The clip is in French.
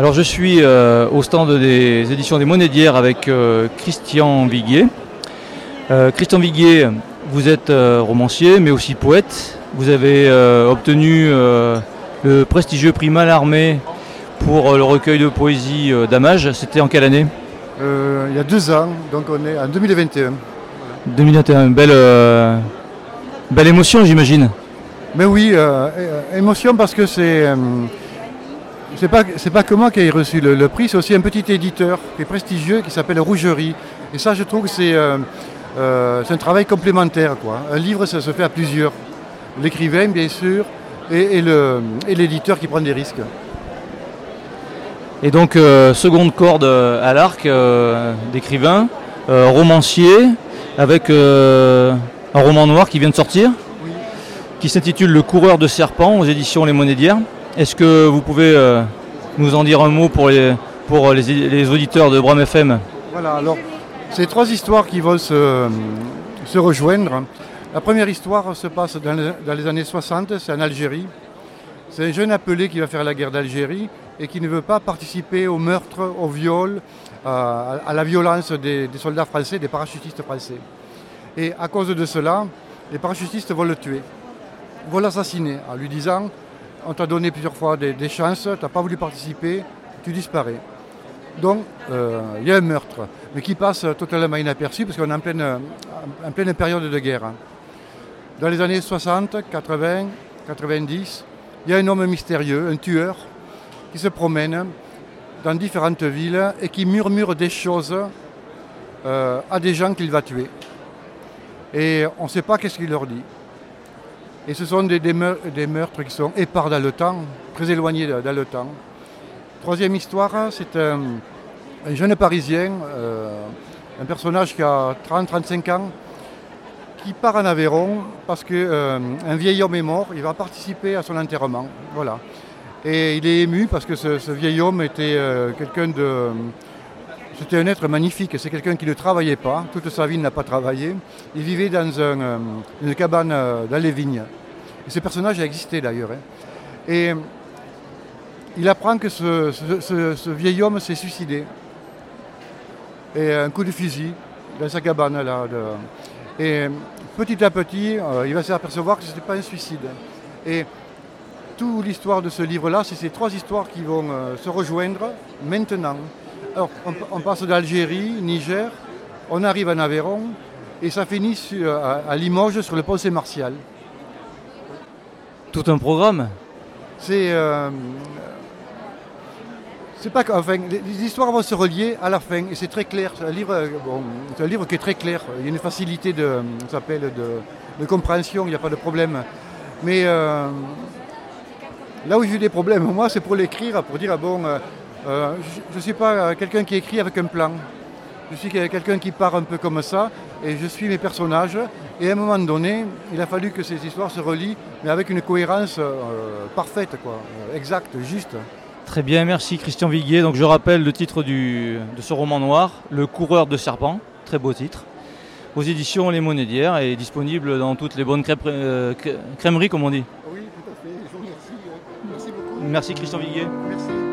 Alors je suis euh, au stand des éditions des d'hier avec euh, Christian Viguier. Euh, Christian Viguier, vous êtes romancier mais aussi poète. Vous avez obtenu le prestigieux prix Mallarmé pour le recueil de poésie d'Amage. C'était en quelle année? Il y a deux ans, donc on est en 2021. 2021, belle, belle émotion j'imagine. Mais oui, émotion parce que c'est c'est pas, pas que moi qui ai reçu le, prix, c'est aussi un petit éditeur qui est prestigieux qui s'appelle Rougerie. Et ça, je trouve que c'est euh, euh, un travail complémentaire. Quoi. Un livre, ça se fait à plusieurs. L'écrivain, bien sûr, et, l'éditeur qui prend des risques. Et donc, euh, seconde corde à l'arc d'écrivain, romancier, avec un roman noir qui vient de sortir, qui s'intitule Le coureur de serpents aux éditions Les Monédières. Est-ce que vous pouvez euh, nous en dire un mot pour les, pour les, auditeurs de Bram FM Voilà, alors c'est trois histoires qui vont se, rejoindre. La première histoire se passe dans les, années 60, c'est en Algérie. C'est un jeune appelé qui va faire la guerre d'Algérie et qui ne veut pas participer au meurtre, au viol, à, la violence des, des, soldats français, des parachutistes français. Et à cause de cela, les parachutistes vont le tuer, vont l'assassiner en lui disant on t'a donné plusieurs fois des, chances, tu n'as pas voulu participer, tu disparais. Donc, euh, il y a un meurtre, mais qui passe totalement inaperçu parce qu'on est en pleine, période de guerre. Hein. Dans les années 60, 80, 90, il y a un homme mystérieux, un tueur, qui se promène dans différentes villes et qui murmure des choses euh, à des gens qu'il va tuer. Et on ne sait pas qu'est-ce qu'il leur dit. Et ce sont des, meurtres qui sont épars dans le temps, très éloignés dans le temps. Troisième histoire, c'est un, jeune Parisien, euh, un personnage qui a 30-35 ans, qui part en Aveyron parce qu'un euh, vieil homme est mort, il va participer à son enterrement. Voilà. Et il est ému parce que ce, vieil homme était euh, quelqu'un de. C'était un être magnifique, c'est quelqu'un qui ne travaillait pas, toute sa vie n'a pas travaillé. Il vivait dans une cabane dans les vignes. Et ce personnage a existé d'ailleurs. Hein. Et il apprend que ce, vieil homme s'est suicidé. Et un coup de fusil dans sa cabane là. Et petit à petit, euh, il va s'apercevoir que ce n'était pas un suicide. Et toute l'histoire de ce livre-là, c'est ces trois histoires qui vont euh, se rejoindre maintenant. Alors, on, passe d'Algérie, Niger, on arrive en Aveyron, et ça finit à, Limoges sur le pont Saint-Martial. Tout un programme C'est. Euh, c'est pas enfin, les, histoires vont se relier à la fin et c'est très clair. C'est un livre, euh, un livre qui est très clair. Il y a une facilité de, s'appelle de, compréhension. Il n'y a pas de problème. Mais euh, là où j'ai des problèmes, moi, c'est pour l'écrire, pour dire bon, euh, je ne suis pas quelqu'un qui écrit avec un plan. Je suis quelqu'un qui part un peu comme ça et je suis mes personnages. Et à un moment donné, il a fallu que ces histoires se relient, mais avec une cohérence euh, parfaite, quoi, euh, exacte, juste. Très bien, merci Christian Viguier. Donc je rappelle le titre de ce roman noir, Le coureur de serpents, très beau titre, aux éditions Les Monédières et disponible dans toutes les bonnes crèmeries, comme on dit. Oui, tout à fait. Je vous remercie. Merci beaucoup. Merci Christian Viguier. Merci.